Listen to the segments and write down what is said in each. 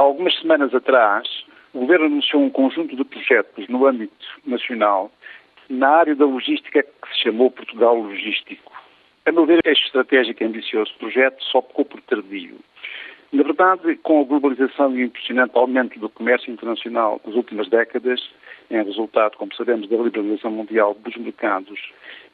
Há algumas semanas atrás, o Governo anunciou um conjunto de projetos no âmbito nacional na área da logística que se chamou Portugal Logístico. A meu ver, este estratégico e ambicioso projeto só ficou por tardio. Na verdade, com a globalização e o impressionante aumento do comércio internacional nas últimas décadas, em resultado, como sabemos, da liberalização mundial dos mercados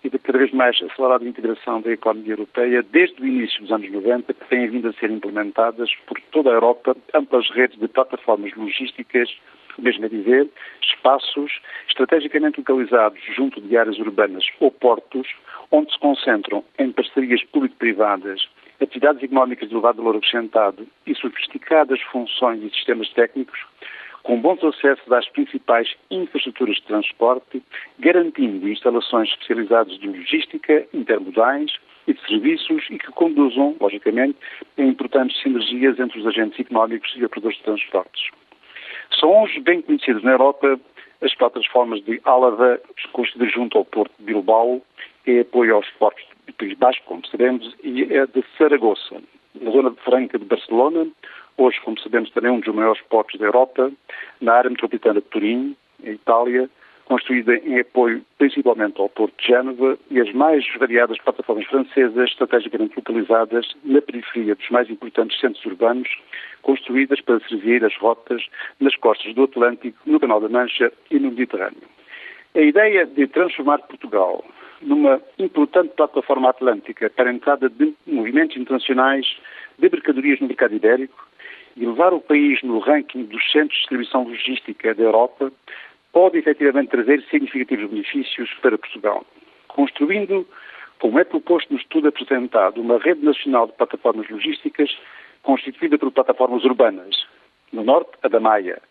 e da cada vez mais acelerada integração da economia europeia, desde o início dos anos 90, que têm vindo a ser implementadas por toda a Europa amplas redes de plataformas logísticas, mesmo a dizer, espaços estrategicamente localizados junto de áreas urbanas ou portos, onde se concentram em parcerias público-privadas atividades económicas de elevado valor acrescentado e sofisticadas funções e sistemas técnicos, com bons acessos às principais infraestruturas de transporte, garantindo instalações especializadas de logística, intermodais e de serviços e que conduzam, logicamente, a importantes sinergias entre os agentes económicos e operadores de transportes. São hoje bem conhecidas na Europa as plataformas de Álava, construídas junto ao porto de Bilbao, e apoio aos portos do País Basco, como sabemos, e é de Saragoça, na zona de Franca de Barcelona, hoje, como sabemos, também um dos maiores portos da Europa, na área metropolitana de Turim, em Itália, construída em apoio principalmente ao Porto de Génova e as mais variadas plataformas francesas estrategicamente localizadas na periferia dos mais importantes centros urbanos, construídas para servir as rotas nas costas do Atlântico, no Canal da Mancha e no Mediterrâneo. A ideia de transformar Portugal numa importante plataforma atlântica para a entrada de movimentos internacionais de mercadorias no mercado ibérico e levar o país no ranking dos centros de distribuição logística da Europa pode efetivamente trazer significativos benefícios para Portugal. Construindo, como é proposto no estudo apresentado, uma rede nacional de plataformas logísticas constituída por plataformas urbanas, no norte, a da Maia,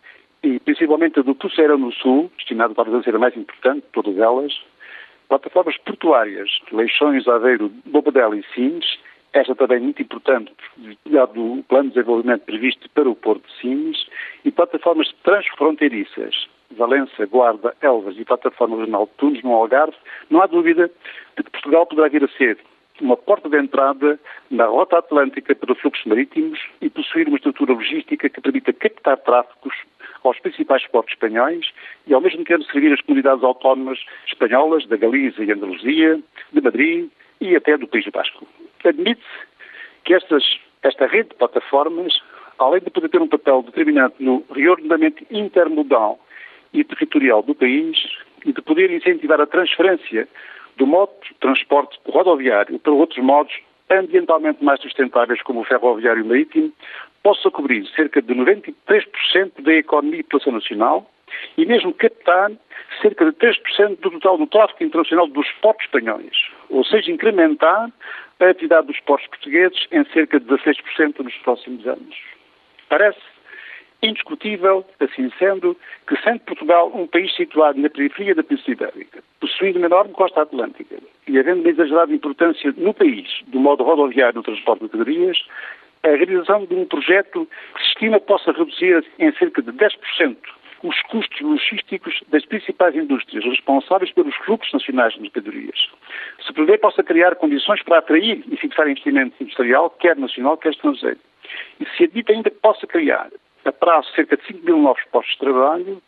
e principalmente a do Puceira no sul, destinada talvez a ser a mais importante de todas elas, plataformas portuárias, Leixões, Aveiro, Bobadela e Sines, esta também muito importante, dado o plano de desenvolvimento previsto para o Porto de Sines, e plataformas transfronteiriças, Valença, Guarda, Elvas e plataforma regional de Tunes, no Algarve, não há dúvida de que Portugal poderá vir a ser uma porta de entrada na rota atlântica para os fluxos marítimos e possuir uma estrutura logística que permita captar tráficos aos principais portos espanhóis e, ao mesmo tempo, servir as comunidades autónomas espanholas da Galiza e Andaluzia, de Madrid e até do País Basco. Admite-se que estas, esta rede de plataformas, além de poder ter um papel determinante no reordenamento intermodal e territorial do país e de poder incentivar a transferência do modo de transporte rodoviário para outros modos ambientalmente mais sustentáveis, como o ferroviário e o marítimo, possa cobrir cerca de 93% da economia e população nacional e mesmo captar cerca de 3% do total do tráfego internacional dos portos espanhóis, ou seja, incrementar a atividade dos portos portugueses em cerca de 16% nos próximos anos. Parece indiscutível, assim sendo, que sendo Portugal um país situado na periferia da Península Ibérica, possuindo uma enorme costa atlântica e havendo uma exagerada importância no país do modo rodoviário no transporte de mercadorias, a realização de um projeto que se estima possa reduzir em cerca de 10% os custos logísticos das principais indústrias responsáveis pelos fluxos nacionais de mercadorias. Se prevê possa criar condições para atrair e fixar investimento industrial, quer nacional, quer estrangeiro. E se admite ainda que possa criar a prazo cerca de 5 mil novos postos de trabalho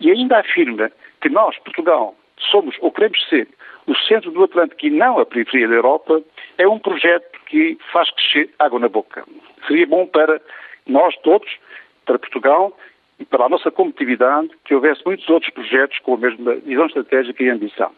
e ainda afirma que nós, Portugal, somos ou queremos ser o centro do Atlântico e não a periferia da Europa, é um projeto que faz crescer água na boca. Seria bom para nós todos, para Portugal e para a nossa competitividade, que houvesse muitos outros projetos com a mesma visão estratégica e ambição.